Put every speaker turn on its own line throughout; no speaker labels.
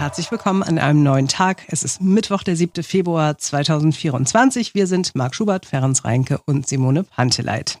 Herzlich willkommen an einem neuen Tag. Es ist Mittwoch, der 7. Februar 2024. Wir sind Marc Schubert, Ferenc Reinke und Simone Panteleit.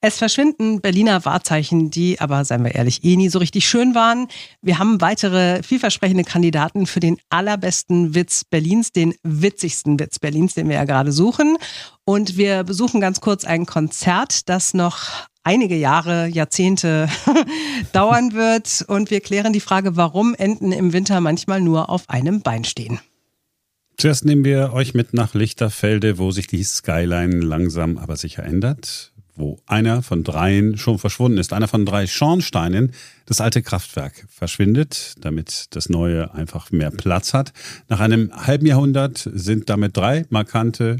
Es verschwinden Berliner Wahrzeichen, die aber, seien wir ehrlich, eh nie so richtig schön waren. Wir haben weitere vielversprechende Kandidaten für den allerbesten Witz Berlins, den witzigsten Witz Berlins, den wir ja gerade suchen. Und wir besuchen ganz kurz ein Konzert, das noch einige Jahre, Jahrzehnte dauern wird. Und wir klären die Frage, warum Enten im Winter manchmal nur auf einem Bein stehen.
Zuerst nehmen wir euch mit nach Lichterfelde, wo sich die Skyline langsam aber sicher ändert wo einer von dreien schon verschwunden ist. Einer von drei Schornsteinen, das alte Kraftwerk verschwindet, damit das neue einfach mehr Platz hat. Nach einem halben Jahrhundert sind damit drei markante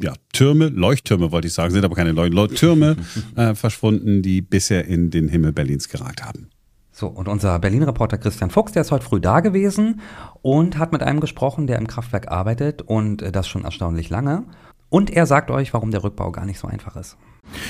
ja, Türme, Leuchttürme wollte ich sagen, sind aber keine Leuchttürme äh, verschwunden, die bisher in den Himmel Berlins geragt haben.
So, und unser Berlin-Reporter Christian Fuchs, der ist heute früh da gewesen und hat mit einem gesprochen, der im Kraftwerk arbeitet und äh, das schon erstaunlich lange. Und er sagt euch, warum der Rückbau gar nicht so einfach ist.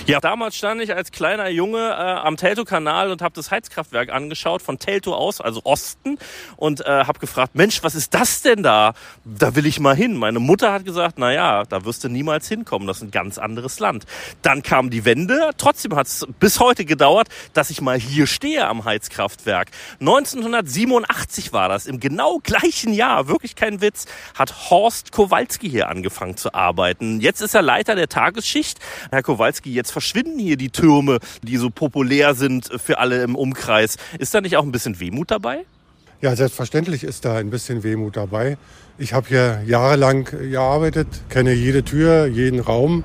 Ja, damals stand ich als kleiner Junge äh, am Teltow-Kanal und habe das Heizkraftwerk angeschaut von Teltow aus, also Osten, und äh, habe gefragt, Mensch, was ist das denn da? Da will ich mal hin. Meine Mutter hat gesagt, na ja, da wirst du niemals hinkommen. Das ist ein ganz anderes Land. Dann kam die Wende. Trotzdem hat es bis heute gedauert, dass ich mal hier stehe am Heizkraftwerk. 1987 war das. Im genau gleichen Jahr, wirklich kein Witz, hat Horst Kowalski hier angefangen zu arbeiten. Jetzt ist er Leiter der Tagesschicht. Herr Kowalski Jetzt verschwinden hier die Türme, die so populär sind für alle im Umkreis. Ist da nicht auch ein bisschen Wehmut dabei?
Ja, selbstverständlich ist da ein bisschen Wehmut dabei. Ich habe hier jahrelang gearbeitet, kenne jede Tür, jeden Raum.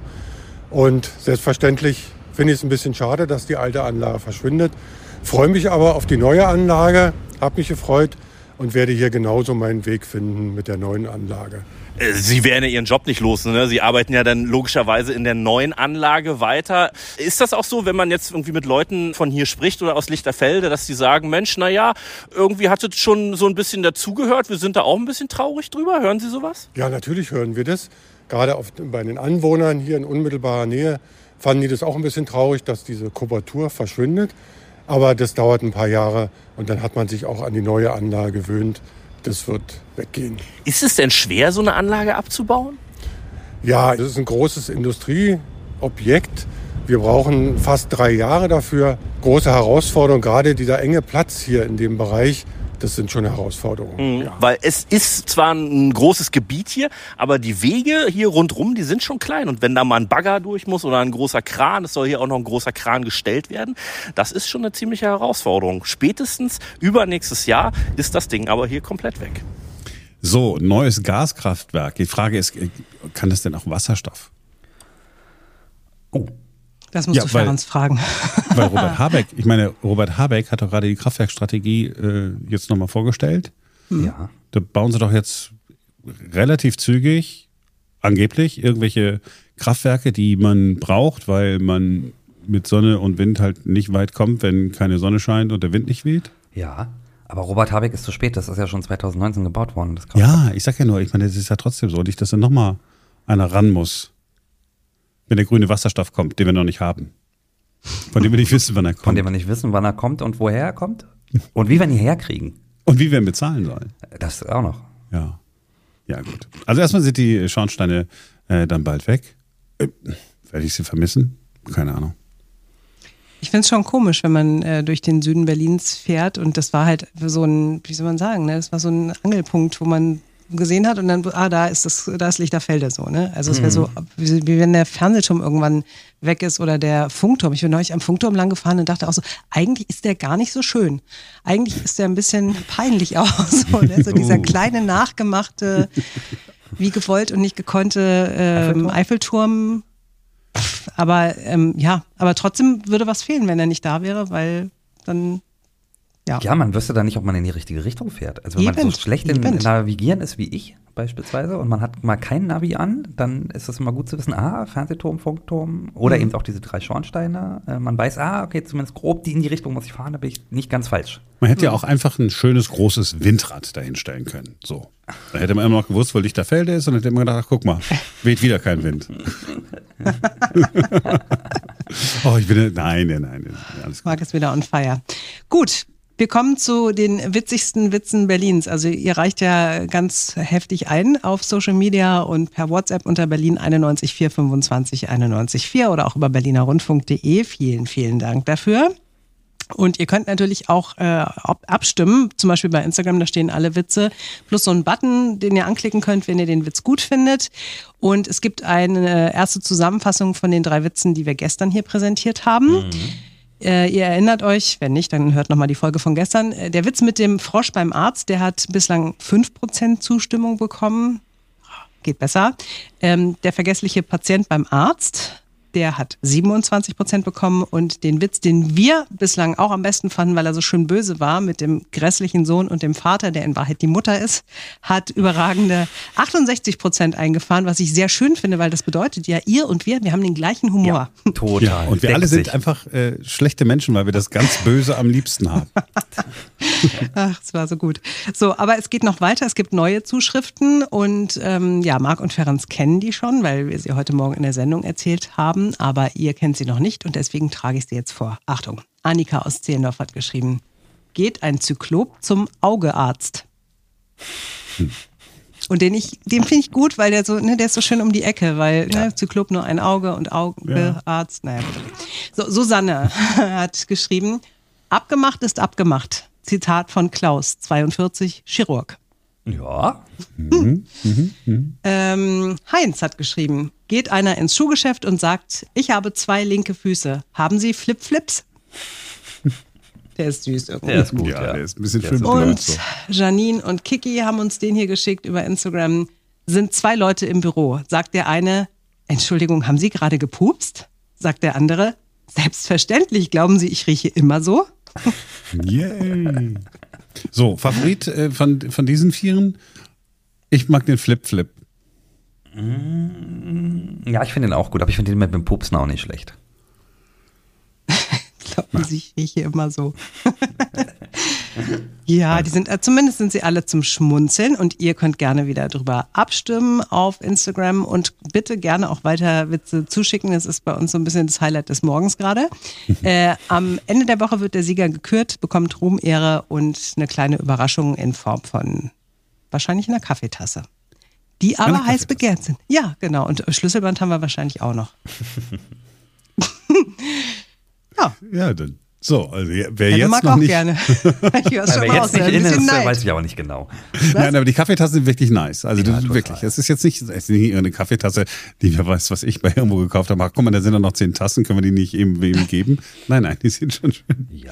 Und selbstverständlich finde ich es ein bisschen schade, dass die alte Anlage verschwindet. Freue mich aber auf die neue Anlage, habe mich gefreut und werde hier genauso meinen Weg finden mit der neuen Anlage.
Äh, Sie werden ja Ihren Job nicht los. Ne? Sie arbeiten ja dann logischerweise in der neuen Anlage weiter. Ist das auch so, wenn man jetzt irgendwie mit Leuten von hier spricht oder aus Lichterfelde, dass die sagen, Mensch, na ja, irgendwie hat es schon so ein bisschen dazugehört. Wir sind da auch ein bisschen traurig drüber. Hören Sie sowas?
Ja, natürlich hören wir das. Gerade auf, bei den Anwohnern hier in unmittelbarer Nähe fanden die das auch ein bisschen traurig, dass diese Kubatur verschwindet. Aber das dauert ein paar Jahre und dann hat man sich auch an die neue Anlage gewöhnt das wird weggehen.
Ist es denn schwer, so eine Anlage abzubauen?
Ja, das ist ein großes Industrieobjekt. Wir brauchen fast drei Jahre dafür. Große Herausforderung, gerade dieser enge Platz hier in dem Bereich das sind schon Herausforderungen.
Mhm, ja. Weil es ist zwar ein großes Gebiet hier, aber die Wege hier rundrum, die sind schon klein. Und wenn da mal ein Bagger durch muss oder ein großer Kran, es soll hier auch noch ein großer Kran gestellt werden, das ist schon eine ziemliche Herausforderung. Spätestens übernächstes Jahr ist das Ding aber hier komplett weg.
So, neues Gaskraftwerk. Die Frage ist, kann das denn auch Wasserstoff?
Oh, das musst ja, du Ferenc fragen.
Weil Robert Habeck, ich meine, Robert Habeck hat doch gerade die Kraftwerkstrategie äh, jetzt nochmal vorgestellt.
Hm. Ja.
Da bauen sie doch jetzt relativ zügig, angeblich, irgendwelche Kraftwerke, die man braucht, weil man mit Sonne und Wind halt nicht weit kommt, wenn keine Sonne scheint und der Wind nicht weht.
Ja. Aber Robert Habeck ist zu spät, das ist ja schon 2019 gebaut worden.
ja, ich sag ja nur, ich meine, es ist ja trotzdem so, nicht, dass da nochmal einer ran muss wenn der grüne Wasserstoff kommt, den wir noch nicht haben. Von dem wir nicht wissen, wann er kommt.
Von dem wir nicht wissen, wann er kommt und woher er kommt. Und wie wir ihn herkriegen.
Und wie wir ihn bezahlen sollen.
Das auch noch.
Ja. Ja, gut. Also erstmal sind die Schornsteine äh, dann bald weg. Äh, werde ich sie vermissen? Keine Ahnung.
Ich finde es schon komisch, wenn man äh, durch den Süden Berlins fährt und das war halt so ein, wie soll man sagen, ne? das war so ein Angelpunkt, wo man gesehen hat und dann, ah, da ist das, da ist Lichterfelde so, ne? Also es wäre so, mhm. wie, wie, wenn der Fernsehturm irgendwann weg ist oder der Funkturm. Ich bin neulich am Funkturm lang gefahren und dachte auch so, eigentlich ist der gar nicht so schön. Eigentlich ist der ein bisschen peinlich auch. So, ne? so dieser oh. kleine, nachgemachte, wie gewollt und nicht gekonnte ähm, Eiffelturm. Aber ähm, ja, aber trotzdem würde was fehlen, wenn er nicht da wäre, weil dann
ja. ja, man wüsste dann nicht, ob man in die richtige Richtung fährt. Also wenn Eben. man so schlecht in Eben. Navigieren ist wie ich beispielsweise und man hat mal keinen Navi an, dann ist es immer gut zu wissen, ah, Fernsehturm, Funkturm oder mhm. eben auch diese drei Schornsteine. Äh, man weiß, ah, okay, zumindest grob die in die Richtung muss ich fahren, da bin ich nicht ganz falsch.
Man hätte mhm. ja auch einfach ein schönes, großes Windrad dahinstellen können. So. Da hätte man immer noch gewusst, wo Lichterfelde ist und hätte immer gedacht, ach, guck mal, weht wieder kein Wind. oh, ich bin, nein, nein, nein.
Alles gut. Marc ist wieder on fire. Gut, Wir kommen zu den witzigsten Witzen Berlins. Also ihr reicht ja ganz heftig ein auf Social Media und per WhatsApp unter Berlin 91425 914 oder auch über berlinerrundfunk.de. Vielen, vielen Dank dafür. Und ihr könnt natürlich auch äh, abstimmen, zum Beispiel bei Instagram, da stehen alle Witze, plus so ein Button, den ihr anklicken könnt, wenn ihr den Witz gut findet. Und es gibt eine erste Zusammenfassung von den drei Witzen, die wir gestern hier präsentiert haben. Mhm. Äh, ihr erinnert euch, wenn nicht, dann hört nochmal die Folge von gestern. Äh, der Witz mit dem Frosch beim Arzt, der hat bislang 5% Zustimmung bekommen. Geht besser. Ähm, der vergessliche Patient beim Arzt, der hat 27 Prozent bekommen und den Witz, den wir bislang auch am besten fanden, weil er so schön böse war mit dem grässlichen Sohn und dem Vater, der in Wahrheit die Mutter ist, hat überragende 68 Prozent eingefahren, was ich sehr schön finde, weil das bedeutet ja, ihr und wir, wir haben den gleichen Humor.
Ja, total. Ja, und wir alle sind sich. einfach äh, schlechte Menschen, weil wir das ganz Böse am liebsten haben.
Ach, es war so gut. So, aber es geht noch weiter. Es gibt neue Zuschriften und ähm, ja, Marc und Ferenc kennen die schon, weil wir sie heute Morgen in der Sendung erzählt haben haben, aber ihr kennt sie noch nicht und deswegen trage ich sie jetzt vor. Achtung, Annika aus Zehlendorf hat geschrieben, geht ein Zyklop zum Augearzt. Hm. Und den ich, den finde ich gut, weil der so, ne, der ist so schön um die Ecke, weil ne, ja. ne, Zyklop nur ein Auge und Augearzt. Ja. Naja, so, Susanne hat geschrieben, abgemacht ist abgemacht. Zitat von Klaus, 42, Chirurg.
Ja. Mhm,
mhm, mhm. Ähm, Heinz hat geschrieben, geht einer ins Schuhgeschäft und sagt, ich habe zwei linke Füße. Haben Sie Flip-Flips? Der ist süß irgendwie.
Der ist gut, ja. ja. Der ist
ein bisschen schön Und so. Janine und Kiki haben uns den hier geschickt über Instagram. Sind zwei Leute im Büro. Sagt der eine, Entschuldigung, haben Sie gerade gepupst? Sagt der andere, selbstverständlich. Glauben Sie, ich rieche immer so?
Yay. So, Favorit äh, von, von diesen Vieren? Ich mag den Flip-Flip.
Mm, ja, ich finde den auch gut, aber ich finde den mit dem Pupsen auch nicht schlecht.
Glauben Sie, ich rieche immer so. ja, die sind, äh, zumindest sind sie alle zum Schmunzeln und ihr könnt gerne wieder drüber abstimmen auf Instagram und bitte gerne auch weiter Witze zuschicken. Das ist bei uns so ein bisschen das Highlight des Morgens gerade. äh, am Ende der Woche wird der Sieger gekürt, bekommt Ruhm, Ehre und eine kleine Überraschung in Form von wahrscheinlich einer Kaffeetasse. Die aber heiß begehrt sind. Ja, genau. Und Schlüsselband haben wir wahrscheinlich auch noch.
ja. Ja, dann so, also wer ja, jetzt mag noch auch nicht gerne.
ich hör's schon jetzt nicht in ist, weiß ich aber nicht genau.
Was? Nein, aber die Kaffeetassen sind wirklich nice. Also ja, wirklich, es ist jetzt nicht, es ist nicht eine Kaffeetasse, die wir weiß, was ich bei irgendwo gekauft habe. Ach, guck mal, da sind doch noch zehn Tassen, können wir die nicht eben wem geben? Nein, nein, die sind schon schön. Ja.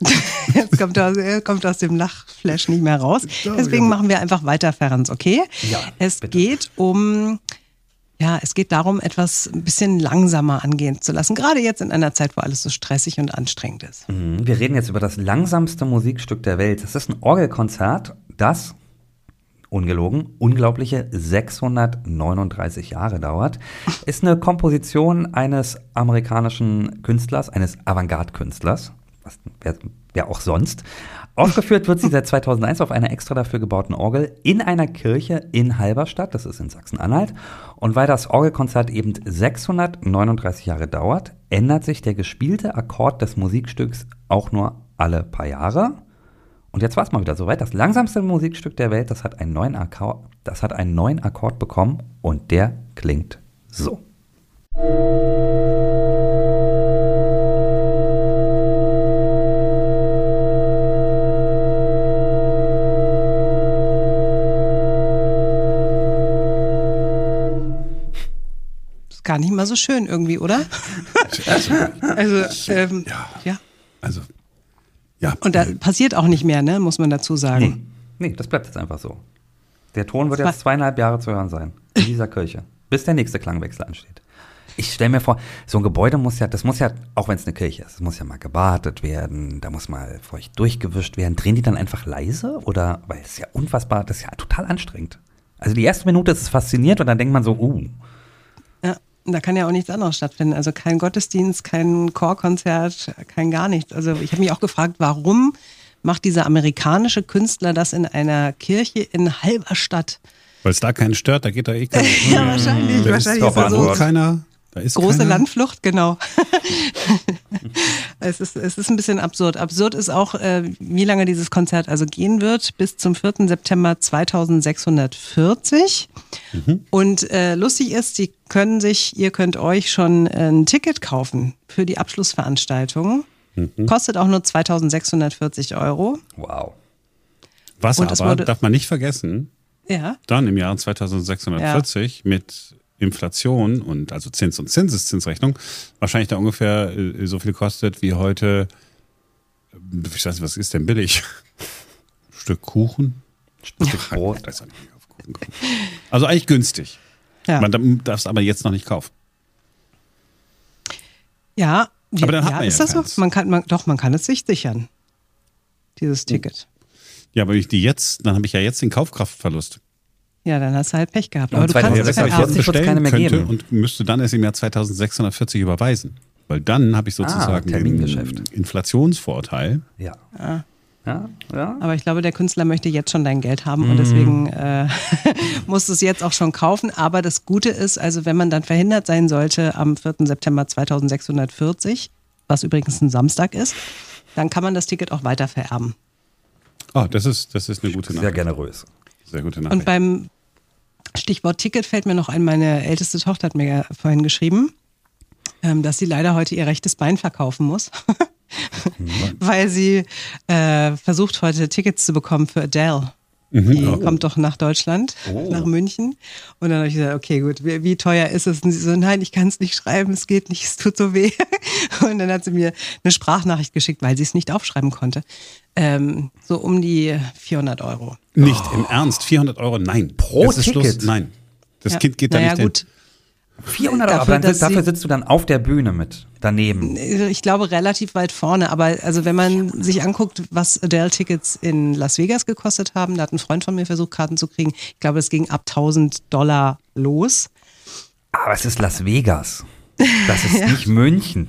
Jetzt kommt aus, kommt aus dem Lachflash nicht mehr raus. Deswegen machen wir einfach weiter, Ferenc, okay? Ja, es bitte. geht um ja, es geht darum, etwas ein bisschen langsamer angehen zu lassen. Gerade jetzt in einer Zeit, wo alles so stressig und anstrengend ist.
Mhm. Wir reden jetzt über das langsamste Musikstück der Welt. Das ist ein Orgelkonzert, das ungelogen, unglaubliche 639 Jahre dauert. Ist eine Komposition eines amerikanischen Künstlers, eines Avantgarde-Künstlers. Wer, wer auch sonst. Aufgeführt wird sie seit 2001 auf einer extra dafür gebauten Orgel in einer Kirche in Halberstadt, das ist in Sachsen-Anhalt. Und weil das Orgelkonzert eben 639 Jahre dauert, ändert sich der gespielte Akkord des Musikstücks auch nur alle paar Jahre. Und jetzt war es mal wieder soweit. Das langsamste Musikstück der Welt, das hat einen neuen Akkord, das hat einen neuen Akkord bekommen und der klingt so.
Gar nicht mal so schön irgendwie, oder?
Also, also ähm, ja. ja. Also, ja.
Und da passiert auch nicht mehr, ne, muss man dazu sagen.
Nee, nee das bleibt jetzt einfach so. Der Ton wird jetzt zweieinhalb Jahre zu hören sein. In dieser Kirche. Bis der nächste Klangwechsel ansteht. Ich stelle mir vor, so ein Gebäude muss ja, das muss ja, auch wenn es eine Kirche ist, muss ja mal gewartet werden, da muss mal feucht durchgewischt werden. Drehen die dann einfach leise? Oder, weil es ist ja unfassbar, das ist ja total anstrengend. Also die erste Minute ist es faszinierend und dann denkt man so, uh,
da kann ja auch nichts anderes stattfinden. Also kein Gottesdienst, kein Chorkonzert, kein gar nichts. Also ich habe mich auch gefragt, warum macht dieser amerikanische Künstler das in einer Kirche in halber Stadt?
Weil es da keinen stört, da geht da eh keiner.
ja, wahrscheinlich. Da wahrscheinlich
ist, ist so keiner. Da ist
Große keiner. Landflucht, genau. Es ist, es ist ein bisschen absurd. Absurd ist auch, äh, wie lange dieses Konzert also gehen wird, bis zum 4. September 2640. Mhm. Und äh, lustig ist, Sie können sich, ihr könnt euch schon ein Ticket kaufen für die Abschlussveranstaltung. Mhm. Kostet auch nur 2640 Euro.
Wow.
Was Und aber, darf man nicht vergessen,
ja.
dann im Jahr 2640 ja. mit Inflation und also Zins und Zinseszinsrechnung wahrscheinlich da ungefähr äh, so viel kostet wie heute, ich weiß nicht, was ist denn billig? Stück Kuchen? Stück Brot? Also eigentlich günstig. Ja. Man darf es aber jetzt noch nicht kaufen.
Ja,
aber dann hat
ja,
man
ist
ja
das so? Man kann, man, doch, man kann es sich sichern. Dieses Ticket.
Ja, aber ich die jetzt, dann habe ich ja jetzt den Kaufkraftverlust.
Ja, dann hast du halt Pech gehabt.
Aber du kannst es jetzt bestellen keine mehr könnte geben. und müsste dann erst im Jahr 2640 überweisen. Weil dann habe ich ah, sozusagen ah, den Inflationsvorteil.
Ja.
Ah. Ja, ja. Aber ich glaube, der Künstler möchte jetzt schon dein Geld haben und deswegen mhm. äh, musst du es jetzt auch schon kaufen. Aber das Gute ist, also wenn man dann verhindert sein sollte am 4. September 2640, was übrigens ein Samstag ist, dann kann man das Ticket auch weiter vererben.
Oh, das ist, das ist eine gute Nachricht.
Sehr generös.
Sehr gute Nachricht.
Und beim Stichwort Ticket fällt mir noch ein, meine älteste Tochter hat mir vorhin geschrieben, ähm, dass sie leider heute ihr rechtes Bein verkaufen muss. weil sie äh, versucht heute Tickets zu bekommen für Adele. Mhm. Die oh. kommt doch nach Deutschland, oh. nach München. Und dann habe ich gesagt, okay, gut, wie, wie, teuer ist es? Und sie so, nein, ich kann es nicht schreiben, es geht nicht, es tut so weh. Und dann hat sie mir eine Sprachnachricht geschickt, weil sie es nicht aufschreiben konnte. Ähm, so um die 400 Euro.
Nicht oh. im Ernst, 400 Euro? Nein.
Pro Ticket?
Schluss. Nein. Das ja. Kind geht da
naja,
nicht
gut.
hin.
400 Euro, dafür, aber dann, dafür sitzt du dann auf der Bühne mit, daneben.
Ich glaube relativ weit vorne, aber also wenn man sich anguckt, was Adele-Tickets in Las Vegas gekostet haben, da hat ein Freund von mir versucht, Karten zu kriegen. Ich glaube, es ging ab 1000 Dollar los.
Aber es ist Las Vegas. Das ist ja. nicht München.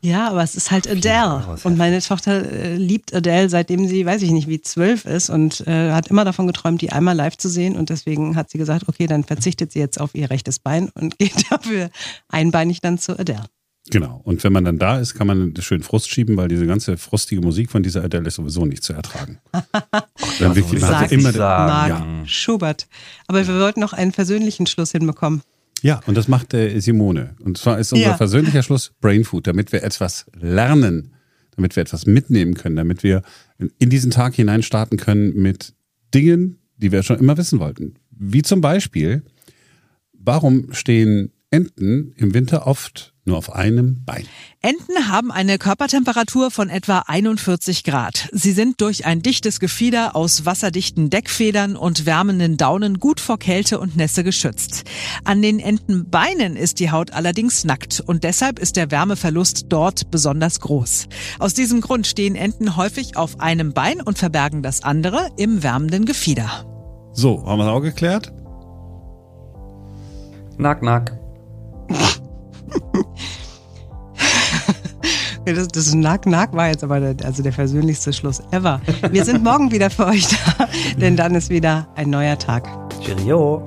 Ja, aber es ist halt Adele. Und meine Tochter äh, liebt Adele, seitdem sie, weiß ich nicht, wie zwölf ist und äh, hat immer davon geträumt, die einmal live zu sehen. Und deswegen hat sie gesagt, okay, dann verzichtet sie jetzt auf ihr rechtes Bein und geht dafür einbeinig dann zu Adele.
Genau. Und wenn man dann da ist, kann man schön Frust schieben, weil diese ganze frostige Musik von dieser Adele ist sowieso nicht zu ertragen.
dann wirklich, sagt immer Marc ja. Schubert. Aber wir wollten noch einen versöhnlichen Schluss hinbekommen.
Ja, und das macht äh, Simone. Und zwar ist unser ja. persönlicher Schluss Brain Food, damit wir etwas lernen, damit wir etwas mitnehmen können, damit wir in diesen Tag hinein starten können mit Dingen, die wir schon immer wissen wollten. Wie zum Beispiel, warum stehen Enten im Winter oft nur auf einem Bein.
Enten haben eine Körpertemperatur von etwa 41 Grad. Sie sind durch ein dichtes Gefieder aus wasserdichten Deckfedern und wärmenden Daunen gut vor Kälte und Nässe geschützt. An den Entenbeinen ist die Haut allerdings nackt und deshalb ist der Wärmeverlust dort besonders groß. Aus diesem Grund stehen Enten häufig auf einem Bein und verbergen das andere im wärmenden Gefieder.
So, haben wir das auch geklärt?
Nack, nack.
Das, das Nack-Nack war jetzt aber der, also der versöhnlichste Schluss ever. Wir sind morgen wieder für euch da, denn dann ist wieder ein neuer Tag.
Cheerio.